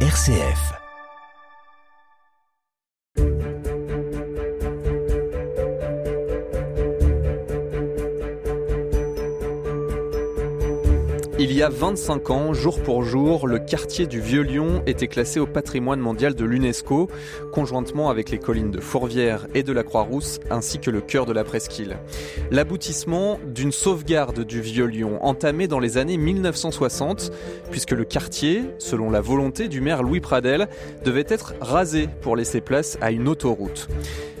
RCF. Il y a 25 ans, jour pour jour, le quartier du Vieux-Lyon était classé au patrimoine mondial de l'UNESCO, conjointement avec les collines de Fourvière et de la Croix-Rousse, ainsi que le cœur de la presqu'île. L'aboutissement d'une sauvegarde du Vieux-Lyon, entamée dans les années 1960, puisque le quartier, selon la volonté du maire Louis Pradel, devait être rasé pour laisser place à une autoroute.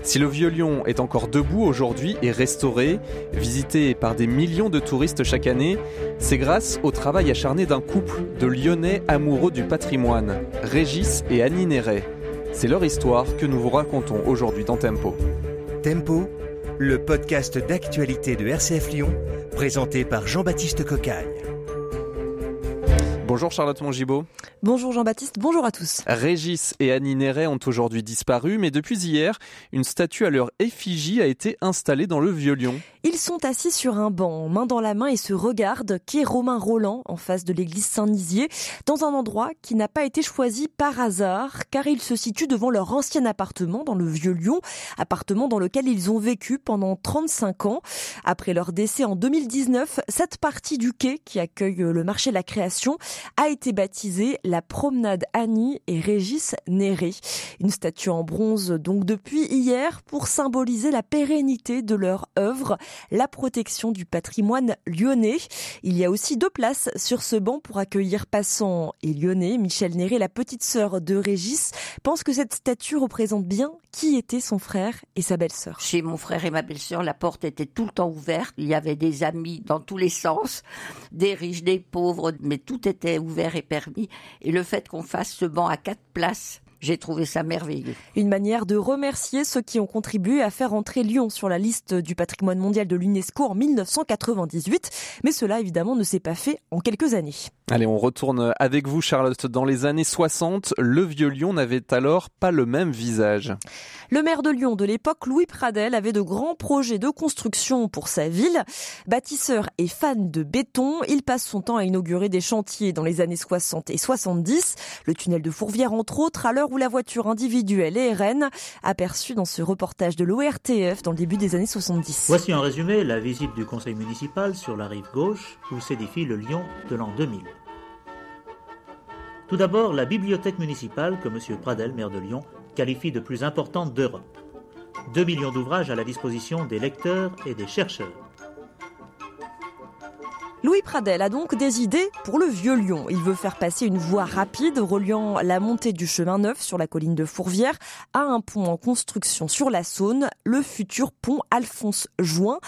Si le Vieux Lyon est encore debout aujourd'hui et restauré, visité par des millions de touristes chaque année, c'est grâce au travail acharné d'un couple de Lyonnais amoureux du patrimoine, Régis et Annie Néret. C'est leur histoire que nous vous racontons aujourd'hui dans Tempo. Tempo, le podcast d'actualité de RCF Lyon, présenté par Jean-Baptiste Cocagne. Bonjour Charlotte Mongibaud. Bonjour Jean-Baptiste, bonjour à tous. Régis et Annie Néret ont aujourd'hui disparu, mais depuis hier, une statue à leur effigie a été installée dans le Vieux-Lyon. Ils sont assis sur un banc, main dans la main, et se regardent, est Romain Roland, en face de l'église Saint-Nizier, dans un endroit qui n'a pas été choisi par hasard, car ils se situent devant leur ancien appartement dans le Vieux-Lyon, appartement dans lequel ils ont vécu pendant 35 ans. Après leur décès en 2019, cette partie du quai qui accueille le marché de la création a été baptisée la promenade Annie et Régis Néré. Une statue en bronze donc depuis hier pour symboliser la pérennité de leur œuvre, la protection du patrimoine lyonnais. Il y a aussi deux places sur ce banc pour accueillir passants et lyonnais. Michel Néré, la petite sœur de Régis, pense que cette statue représente bien qui était son frère et sa belle-sœur. Chez mon frère et ma belle-sœur, la porte était tout le temps ouverte. Il y avait des amis dans tous les sens, des riches, des pauvres, mais tout était ouvert et permis. Et le fait qu'on fasse ce banc à quatre places, j'ai trouvé ça merveilleux. Une manière de remercier ceux qui ont contribué à faire entrer Lyon sur la liste du patrimoine mondial de l'UNESCO en 1998. Mais cela, évidemment, ne s'est pas fait en quelques années. Allez, on retourne avec vous, Charlotte. Dans les années 60, le vieux Lyon n'avait alors pas le même visage. Le maire de Lyon de l'époque, Louis Pradel, avait de grands projets de construction pour sa ville. Bâtisseur et fan de béton, il passe son temps à inaugurer des chantiers dans les années 60 et 70. Le tunnel de Fourvière, entre autres, à l'heure où la voiture individuelle est RN, aperçue dans ce reportage de l'ORTF dans le début des années 70. Voici en résumé la visite du conseil municipal sur la rive gauche où s'édifie le Lyon de l'an 2000. Tout d'abord, la bibliothèque municipale que M. Pradel, maire de Lyon, qualifie de plus importante d'Europe. 2 millions d'ouvrages à la disposition des lecteurs et des chercheurs. Louis Pradel a donc des idées pour le vieux Lyon. Il veut faire passer une voie rapide reliant la montée du chemin neuf sur la colline de Fourvière à un pont en construction sur la Saône, le futur pont Alphonse Join.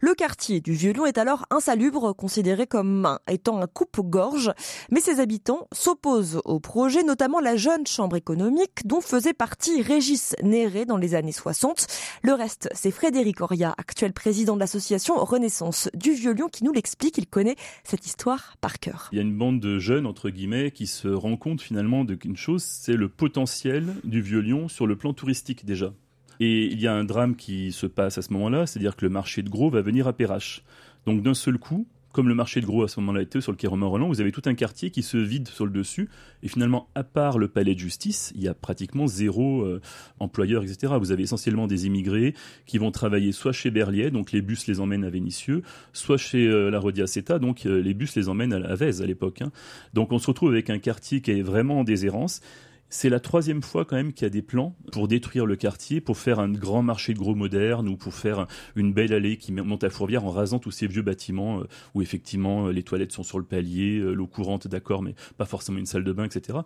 Le quartier du vieux Lyon est alors insalubre, considéré comme étant un coupe-gorge, mais ses habitants s'opposent au projet, notamment la jeune chambre économique dont faisait partie Régis Néré dans les années 60. Le reste, c'est Frédéric Oria, actuel président de l'association Renaissance du vieux Lyon, qui nous l'explique. Cette histoire par cœur. Il y a une bande de jeunes, entre guillemets, qui se rend compte finalement d'une chose, c'est le potentiel du vieux Lyon sur le plan touristique déjà. Et il y a un drame qui se passe à ce moment-là, c'est-à-dire que le marché de gros va venir à Perrache. Donc d'un seul coup, comme le marché de gros à ce moment-là était sur le quai Romain Roland, vous avez tout un quartier qui se vide sur le dessus. Et finalement, à part le palais de justice, il y a pratiquement zéro euh, employeur, etc. Vous avez essentiellement des immigrés qui vont travailler soit chez Berliet, donc les bus les emmènent à Vénissieux, soit chez euh, la Rodiaceta, donc euh, les bus les emmènent à, à Vèze à l'époque. Hein. Donc on se retrouve avec un quartier qui est vraiment en déshérence. C'est la troisième fois quand même qu'il y a des plans pour détruire le quartier, pour faire un grand marché de gros moderne ou pour faire une belle allée qui monte à Fourvière en rasant tous ces vieux bâtiments euh, où effectivement euh, les toilettes sont sur le palier, euh, l'eau courante d'accord, mais pas forcément une salle de bain, etc.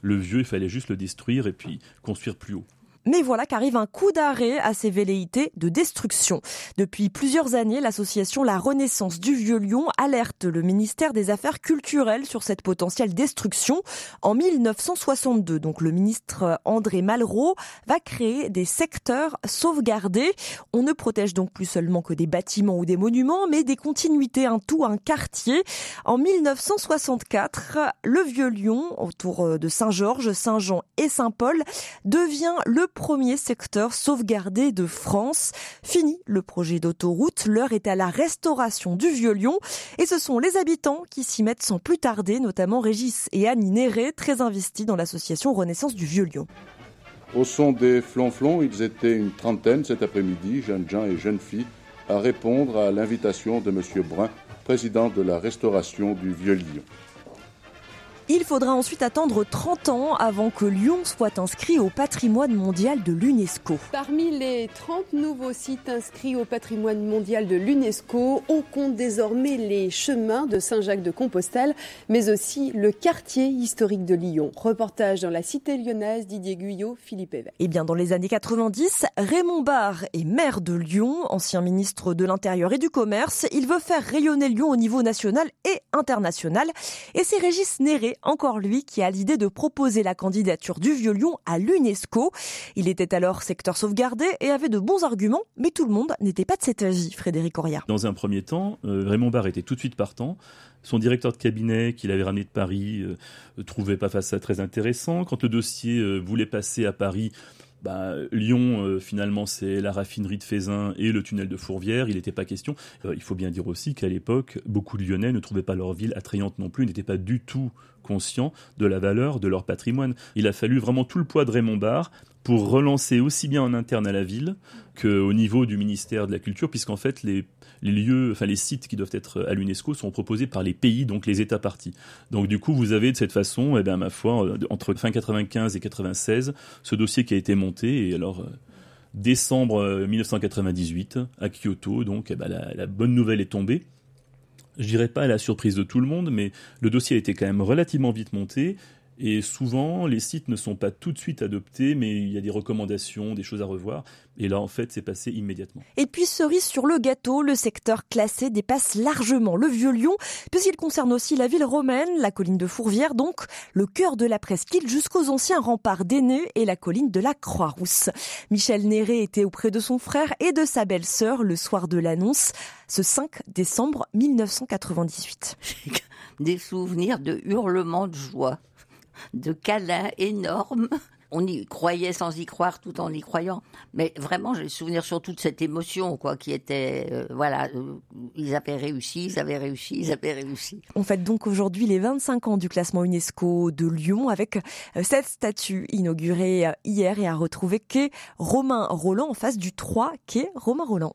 Le vieux, il fallait juste le détruire et puis construire plus haut. Mais voilà qu'arrive un coup d'arrêt à ces velléités de destruction. Depuis plusieurs années, l'association La Renaissance du Vieux Lyon alerte le ministère des Affaires culturelles sur cette potentielle destruction. En 1962, donc le ministre André Malraux va créer des secteurs sauvegardés. On ne protège donc plus seulement que des bâtiments ou des monuments, mais des continuités, un tout, un quartier. En 1964, le Vieux Lyon, autour de Saint-Georges, Saint-Jean et Saint-Paul, devient le premier secteur sauvegardé de France. Fini le projet d'autoroute, l'heure est à la restauration du Vieux-Lyon et ce sont les habitants qui s'y mettent sans plus tarder, notamment Régis et Annie Néré, très investis dans l'association Renaissance du Vieux-Lyon. Au son des flonflons, ils étaient une trentaine cet après-midi, jeunes gens et jeunes filles, à répondre à l'invitation de M. Brun, président de la restauration du Vieux-Lyon. Il faudra ensuite attendre 30 ans avant que Lyon soit inscrit au patrimoine mondial de l'UNESCO. Parmi les 30 nouveaux sites inscrits au patrimoine mondial de l'UNESCO, on compte désormais les chemins de Saint-Jacques-de-Compostelle, mais aussi le quartier historique de Lyon. Reportage dans la cité lyonnaise, Didier Guyot, Philippe Évêque. Eh bien, dans les années 90, Raymond Barre est maire de Lyon, ancien ministre de l'Intérieur et du Commerce. Il veut faire rayonner Lyon au niveau national et international. Et c'est Régis Néré encore lui qui a l'idée de proposer la candidature du Vieux-Lyon à l'UNESCO. Il était alors secteur sauvegardé et avait de bons arguments, mais tout le monde n'était pas de cet avis, Frédéric Auriat. Dans un premier temps, euh, Raymond Barre était tout de suite partant. Son directeur de cabinet, qu'il avait ramené de Paris, euh, trouvait pas ça très intéressant. Quand le dossier euh, voulait passer à Paris, bah, Lyon, euh, finalement, c'est la raffinerie de Fézin et le tunnel de Fourvière. Il n'était pas question. Euh, il faut bien dire aussi qu'à l'époque, beaucoup de Lyonnais ne trouvaient pas leur ville attrayante non plus, n'étaient pas du tout conscients de la valeur de leur patrimoine. Il a fallu vraiment tout le poids de Raymond Barre pour relancer aussi bien en interne à la ville qu'au niveau du ministère de la Culture, puisqu'en fait les, lieux, enfin les sites qui doivent être à l'UNESCO sont proposés par les pays, donc les États partis. Donc du coup, vous avez de cette façon, eh bien, ma foi, euh, entre fin 95 et 96, ce dossier qui a été monté, et alors euh, décembre 1998 euh, à Kyoto, donc eh ben, la, la bonne nouvelle est tombée je dirais pas à la surprise de tout le monde, mais le dossier a été quand même relativement vite monté. Et souvent, les sites ne sont pas tout de suite adoptés, mais il y a des recommandations, des choses à revoir. Et là, en fait, c'est passé immédiatement. Et puis, cerise sur le gâteau, le secteur classé dépasse largement le Vieux-Lyon, puisqu'il concerne aussi la ville romaine, la colline de Fourvière, donc le cœur de la presqu'île jusqu'aux anciens remparts d'Aîneux et la colline de la Croix-Rousse. Michel Néré était auprès de son frère et de sa belle-sœur le soir de l'annonce, ce 5 décembre 1998. Des souvenirs de hurlements de joie de câlins énormes. On y croyait sans y croire tout en y croyant. Mais vraiment, j'ai le souvenir surtout de cette émotion, quoi, qui était, euh, voilà, euh, ils avaient réussi, ils avaient réussi, ils avaient réussi. On fête donc aujourd'hui les 25 ans du classement UNESCO de Lyon avec euh, cette statue inaugurée hier et à retrouver quai Romain Roland en face du 3 quai Romain Roland.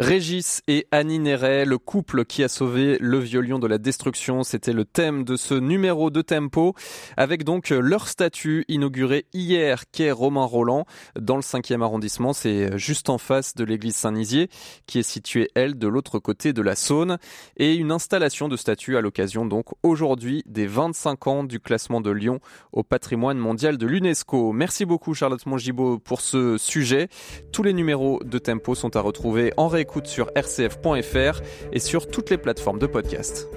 Régis et Annie Néret, le couple qui a sauvé le vieux de la destruction, c'était le thème de ce numéro de Tempo, avec donc leur statue inaugurée hier, quai Romain Roland, dans le 5e arrondissement. C'est juste en face de l'église Saint-Nizier, qui est située, elle, de l'autre côté de la Saône, et une installation de statue à l'occasion, donc, aujourd'hui, des 25 ans du classement de Lyon au patrimoine mondial de l'UNESCO. Merci beaucoup, Charlotte Mongibaud, pour ce sujet. Tous les numéros de Tempo sont à retrouver en réécoute sur rcf.fr et sur toutes les plateformes de podcast.